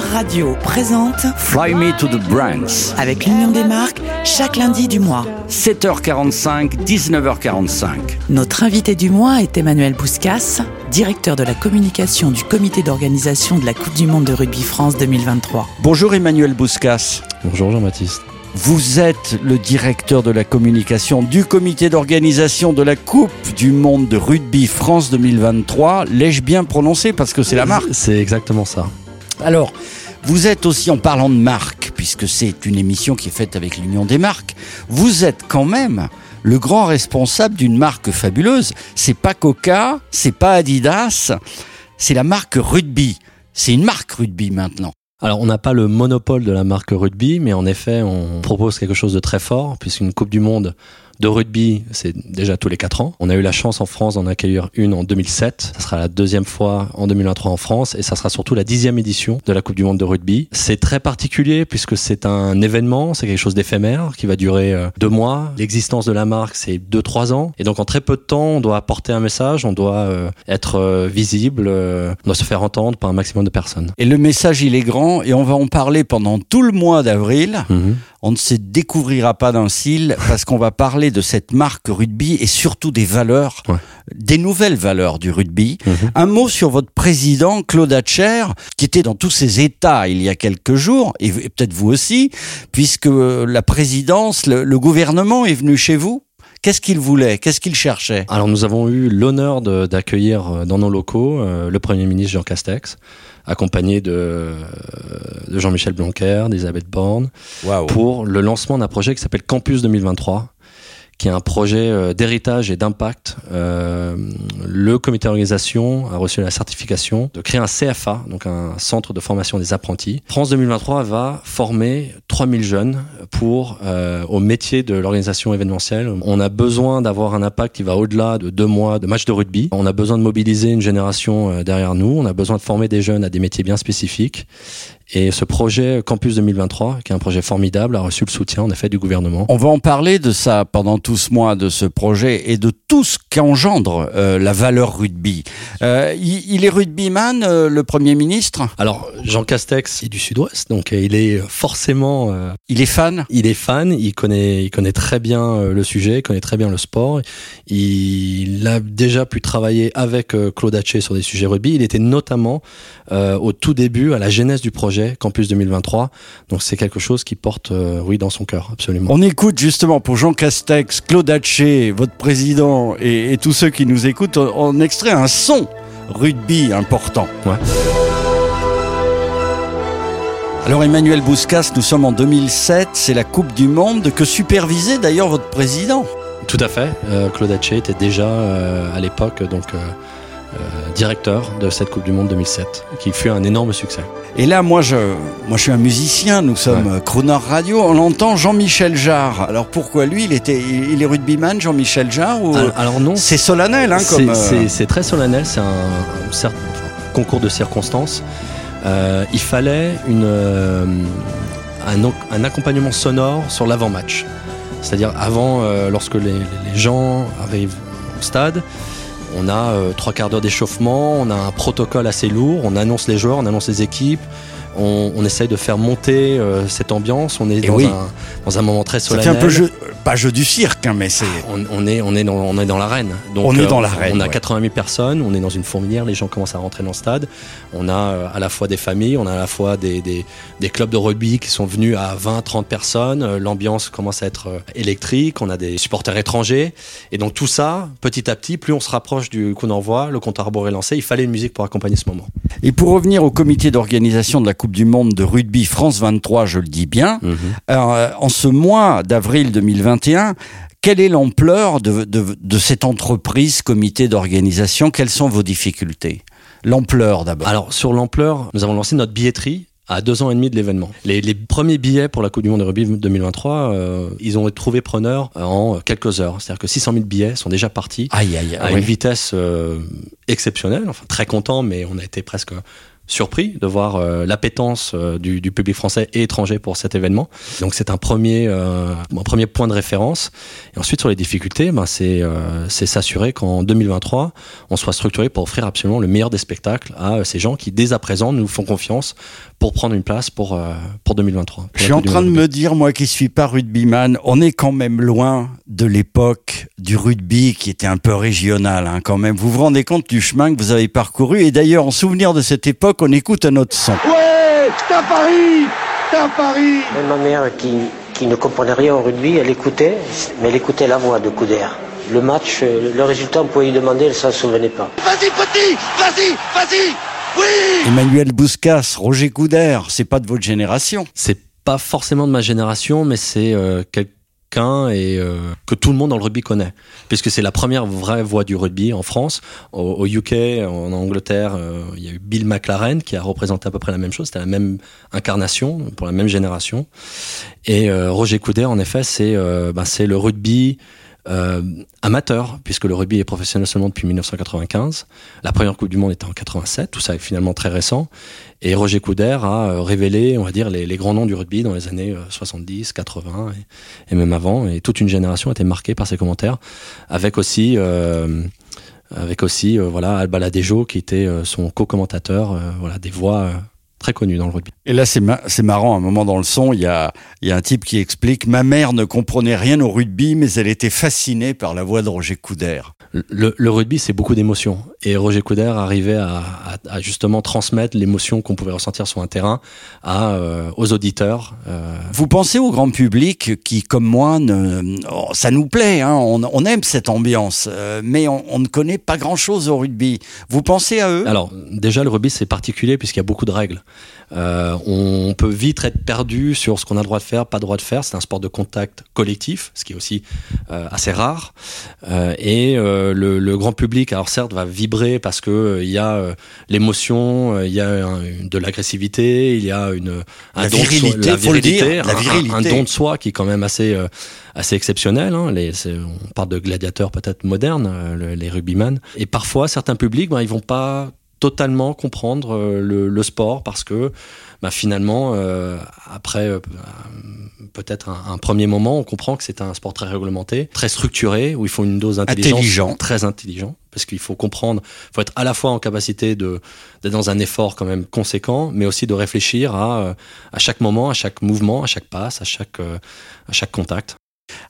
Radio présente Fly Me to the Brands. avec l'Union des marques chaque lundi du mois. 7h45, 19h45. Notre invité du mois est Emmanuel Bouscas, directeur de la communication du comité d'organisation de la Coupe du Monde de Rugby France 2023. Bonjour Emmanuel Bouscas. Bonjour Jean-Baptiste. Vous êtes le directeur de la communication du comité d'organisation de la Coupe du Monde de Rugby France 2023. L'ai-je bien prononcé? Parce que c'est la marque C'est exactement ça. Alors, vous êtes aussi, en parlant de marque, puisque c'est une émission qui est faite avec l'Union des marques, vous êtes quand même le grand responsable d'une marque fabuleuse. C'est pas Coca, c'est pas Adidas, c'est la marque Rugby. C'est une marque Rugby maintenant. Alors, on n'a pas le monopole de la marque rugby, mais en effet, on propose quelque chose de très fort, puisqu'une Coupe du Monde de rugby, c'est déjà tous les 4 ans. On a eu la chance en France d'en accueillir une en 2007. Ça sera la deuxième fois en 2023 en France et ça sera surtout la dixième édition de la Coupe du Monde de rugby. C'est très particulier puisque c'est un événement, c'est quelque chose d'éphémère qui va durer euh, deux mois. L'existence de la marque, c'est deux, trois ans. Et donc en très peu de temps, on doit apporter un message, on doit euh, être euh, visible, on doit se faire entendre par un maximum de personnes. Et le message, il est grand et on va en parler pendant tout le mois d'avril. On ne se découvrira pas d'un cil parce qu'on va parler de cette marque rugby et surtout des valeurs, Ouais. des nouvelles valeurs du rugby. Mhm. Un mot sur votre président, Claude Hatcher, qui était dans tous ses états il y a quelques jours, et et peut-être vous aussi, puisque la présidence, le, le gouvernement est venu chez vous. Qu'est-ce qu'il voulait? Qu'est-ce qu'il cherchait? Alors nous avons eu l'honneur d'accueillir euh, dans nos locaux euh, le Premier ministre Jean Castex, accompagné de, euh, de Jean-Michel Blanquer, d'Elisabeth Borne, pour le lancement d'un projet qui s'appelle Campus 2023 qui est un projet euh, d'héritage et d'impact. Euh, le comité d'organisation a reçu la certification de créer un CFA, donc un centre de formation des apprentis. France 2023 va former 3000 jeunes pour euh, au métier de l'organisation événementielle. On a besoin d'avoir un impact qui va au-delà de deux mois de matchs de rugby. On a besoin de mobiliser une génération euh, derrière nous. On a besoin de former des jeunes à des métiers bien spécifiques. Et ce projet Campus 2023, qui est un projet formidable, a reçu le soutien en effet du gouvernement. On va en parler de ça pendant tout ce mois, de ce projet et de tout ce qu'engendre euh, la valeur rugby. Euh, il, il est rugbyman, euh, le Premier ministre? Alors Jean Castex est du Sud-Ouest, donc euh, il est forcément, euh, Il est fan? il est fan, il connaît, il connaît très bien euh, le sujet, il connaît très bien le sport. Il a déjà pu travailler avec euh, Claude Hatché sur des sujets rugby. Il était notamment euh, au tout début à la genèse du projet Campus 2023. Donc c'est quelque chose qui porte, euh, oui, dans son cœur, absolument. On écoute justement pour Jean Castex, Claude Hatché, votre président et, et tous ceux qui nous écoutent, on, on extrait un son rugby important. Ouais. Alors Emmanuel Bouscas, nous sommes en 2007, c'est la Coupe du Monde que supervisait d'ailleurs votre président. Tout à fait. Euh, Claude Hatché était déjà euh, à l'époque donc directeur de cette Coupe du Monde 2007, qui fut un énorme succès. Et là, moi je, moi, je suis un musicien, nous sommes Ouais. euh, Radio, on entend Jean-Michel Jarre. Alors pourquoi lui, il, était, il, est rugbyman, Jean-Michel Jarre ou... Alors, alors non, C'est solennel, hein, c'est comme... euh, c'est- c'est très solennel, c'est un, concours de circonstances. Euh, il fallait une, euh, un, accompagnement sonore sur l'avant-match. C'est-à-dire avant, euh, lorsque les, les gens arrivent au stade, on a euh, trois quarts d'heure d'échauffement, on a un protocole assez lourd, on annonce les joueurs, on annonce les équipes, on, on essaye de faire monter euh, cette ambiance, on est dans, oui. un, dans un moment très ça solennel. fait un peu jeu, pas jeu du cirque, hein, mais c'est... On, on est, on est dans, on est dans l'arène. Donc, On est euh, dans l'arène, On a ouais. 80 000 personnes. On est dans une fourmilière. Les gens commencent à rentrer dans le stade. On a euh, à la fois des familles, on a à la fois des, des, des clubs de rugby qui sont venus à 20, 30 personnes. L'ambiance commence à être électrique. On a des supporters étrangers. Et donc tout ça, petit à petit, plus on se rapproche du coup d'envoi, le compte à rebours est lancé. Il fallait une musique pour accompagner ce moment. Et pour revenir au comité d'organisation de la Coupe du Monde de rugby France 23, je le dis bien, alors, euh, en ce mois d'avril 2021, quelle est l'ampleur de, de- de cette entreprise, comité d'organisation? Quelles sont vos difficultés? L'ampleur d'abord. Alors sur l'ampleur, nous avons lancé notre billetterie à deux ans et demi de l'événement. Les, les premiers billets pour la Coupe du Monde de rugby 2023, euh, ils ont été trouvés preneurs en quelques heures. C'est-à-dire que 600 000 billets sont déjà partis Aïe, aïe, à une vitesse euh, exceptionnelle. Enfin, très content, mais on a été presque surpris de voir euh, l'appétence euh, du, du, public français et étranger pour cet événement. Donc c'est un premier, euh, un premier point de référence. Et ensuite sur les difficultés, ben, c'est s'assurer qu'en 2023, on soit structuré pour offrir absolument le meilleur des spectacles à ces gens qui dès à présent nous font confiance pour prendre une place pour, pour 2023. Pour Je suis en train de me dire, moi qui suis pas rugbyman, on est quand même loin de l'époque du rugby qui était un peu régional hein, quand même. Vous vous rendez compte du chemin que vous avez parcouru et d'ailleurs en souvenir de cette époque, on écoute un autre son. Ouais, c'est à Paris, c'est à Paris. Même ma mère qui, qui ne comprenait rien au rugby, elle écoutait, mais elle écoutait la voix de Couder. Le match, euh, le résultat, on pouvait lui demander, elle s'en souvenait pas. Vas-y petit, vas-y, vas-y, oui Emmanuel Bouscas, Roger Coudert, c'est pas de votre génération. C'est pas forcément de ma génération, mais c'est euh, quelqu'un et euh, que tout le monde dans le rugby connaît, puisque c'est la première vraie voix du rugby en France. Au, UK, en Angleterre, euh, il y a eu Bill McLaren qui a représenté à peu près la même chose. C'était la même incarnation pour la même génération. Et euh, Roger Coudert, en effet, c'est ben, c'est le rugby euh, amateur, puisque le rugby est professionnel seulement depuis 1995. La première Coupe du Monde était en 87, tout ça est finalement très récent. Et Roger Coudert a euh, révélé, on va dire, les, grands noms du rugby dans les années 70, 80 et, même avant. Et toute une génération a été marquée par ses commentaires, avec aussi... Euh, avec aussi euh, voilà Alba Ladejo qui était euh, son co-commentateur voilà des voix très connu dans le rugby. Et là, c'est ma marrant, à un moment dans le son, il y a, y a un type qui explique « Ma mère ne comprenait rien au rugby, mais elle était fascinée par la voix de Roger Coudert. » le, le, rugby, c'est beaucoup d'émotions. Et Roger Coudert arrivait à, à, à justement transmettre l'émotion qu'on pouvait ressentir sur un terrain à, euh, aux auditeurs. Euh... Vous pensez au grand public qui, comme moi, ne, oh, ça nous plaît, hein, on, on, aime cette ambiance, euh, mais on, on, ne connaît pas grand-chose au rugby. Vous pensez à eux? Alors, déjà, le rugby, c'est particulier puisqu'il y a beaucoup de règles. Euh, on peut vite être perdu sur ce qu'on a le droit de faire, pas le droit de faire. C'est un sport de contact collectif, ce qui est aussi euh, assez rare. Euh, et le, le, grand public, alors certes, va vibrer parce que il y a l'émotion, il y a un, de l'agressivité, il y a une un la don virilité, de soi, la virilité, dire, la virilité. Un, un, don de soi qui est quand même assez assez exceptionnel. Hein. Les, on parle de gladiateurs peut-être modernes, les rugbyman. Et parfois, certains publics, ben, ils vont pas totalement comprendre euh, le, le, sport parce que bah, finalement, euh, après euh, peut-être un, un, premier moment, on comprend que c'est un sport très réglementé, très structuré, où il faut une dose d'intelligence intelligent. très intelligent, parce qu'il faut comprendre, il faut être à la fois en capacité de d'être dans un effort quand même conséquent, mais aussi de réfléchir à, euh, à chaque moment, à chaque mouvement, à chaque passe, à chaque, à chaque contact.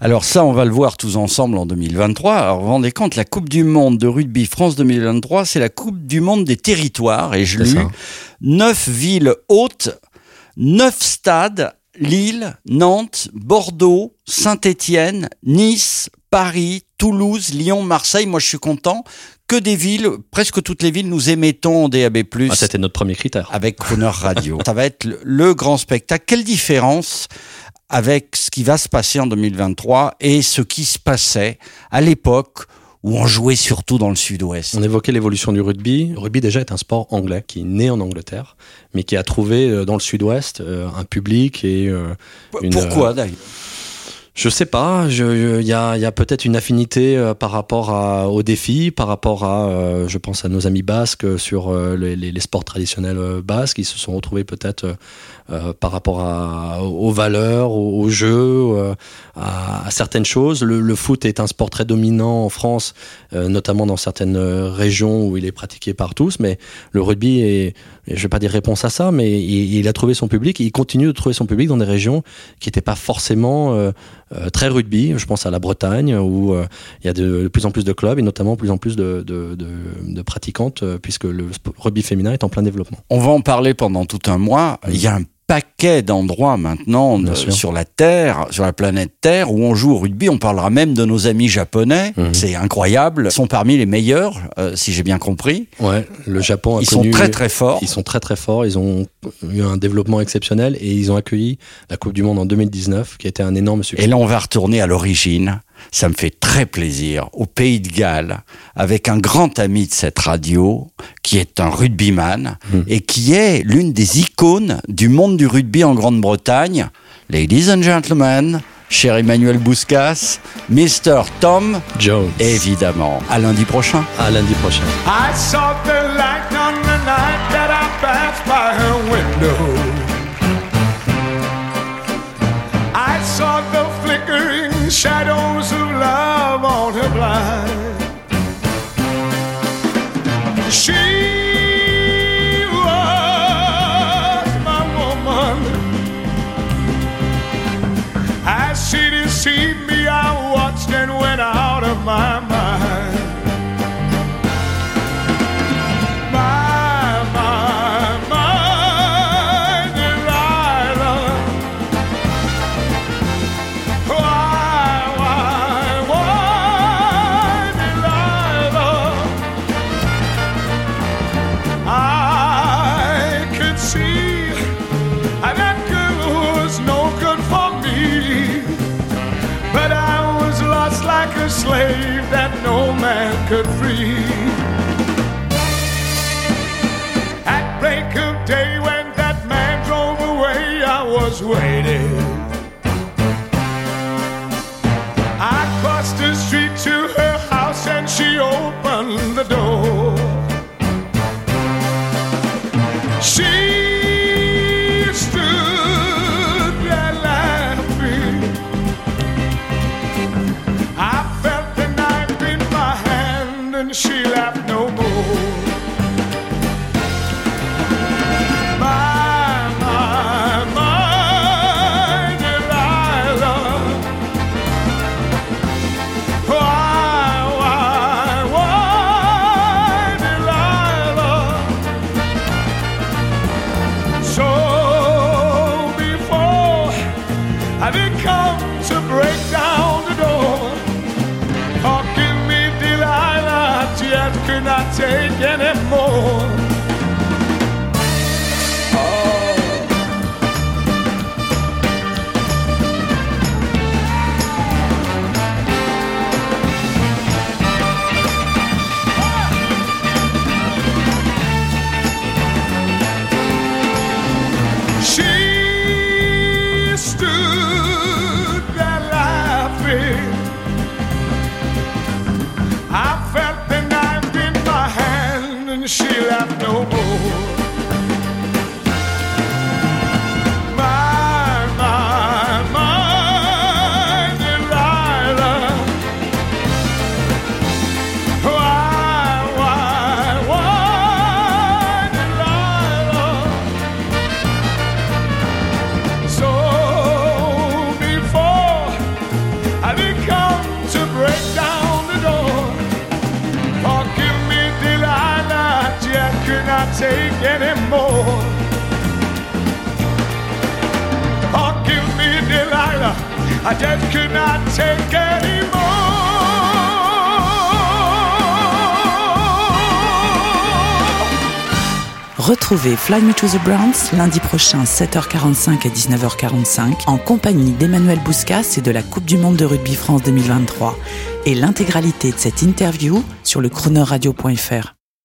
Alors ça, on va le voir tous ensemble en 2023. Alors vous vous rendez compte, la Coupe du Monde de rugby France 2023, c'est la Coupe du Monde des territoires. Et je l'ai neuf villes hautes, neuf stades, Lille, Nantes, Bordeaux, Saint-Étienne, Nice, Paris, Toulouse, Lyon, Marseille. Moi, je suis content que des villes, presque toutes les villes, nous émettons en DAB+. Ah, C'était notre premier critère. Avec Crooner Radio. Ça va être le, le grand spectacle. Quelle différence avec ce qui va se passer en 2023 et ce qui se passait à l'époque où on jouait surtout dans le sud-ouest. On évoquait l'évolution du rugby. Le rugby déjà est un sport anglais qui est né en Angleterre, mais qui a trouvé euh, dans le sud-ouest euh, un public et une... Pourquoi d'ailleurs? Je sais pas. Il y a, y a peut-être une affinité euh, par rapport à, aux défis, par rapport à, euh, je pense à nos amis basques sur euh, les, les, sports traditionnels basques. Ils se sont retrouvés peut-être par rapport à, aux valeurs, aux, aux jeux, à, à, certaines choses. Le, le, foot est un sport très dominant en France, notamment dans certaines régions où il est pratiqué par tous. Mais le rugby est, je vais pas dire réponse à ça, mais il, il a trouvé son public. Et il continue de trouver son public dans des régions qui n'étaient pas forcément très rugby. Je pense à la Bretagne où euh, il y a de, plus en plus de clubs et notamment plus en plus de, de, de, de pratiquantes euh, puisque le rugby féminin est en plein développement. On va en parler pendant tout un mois. Il y a un paquet d'endroits maintenant de, sur la Terre, sur la planète Terre, où on joue au rugby. On parlera même de nos amis japonais. Mmh. C'est incroyable. Ils sont parmi les meilleurs, euh, si j'ai bien compris. Ouais, le Japon a Ils connu, sont très très forts. Ils sont très très forts. Ils ont eu un développement exceptionnel et ils ont accueilli la Coupe du Monde en 2019, qui a été un énorme succès. Et là, on va retourner à l'origine. Ça me fait très plaisir au Pays de Galles avec un grand ami de cette radio qui est un rugbyman mmh. et qui est l'une des icônes du monde du rugby en Grande-Bretagne. Ladies and gentlemen, cher Emmanuel Bouscas, Mr. Tom Jones. Évidemment. À lundi prochain. À lundi prochain. I saw the light on the night She could free. At break of day, when that man drove away, I was waiting. I did come to break I take anymore. Retrouvez Fly Me to the Browns lundi prochain 7h45 et 19h45 en compagnie d'Emmanuel Bouscas et de la Coupe du Monde de Rugby France 2023 et l'intégralité de cette interview sur le chronoradio.fr.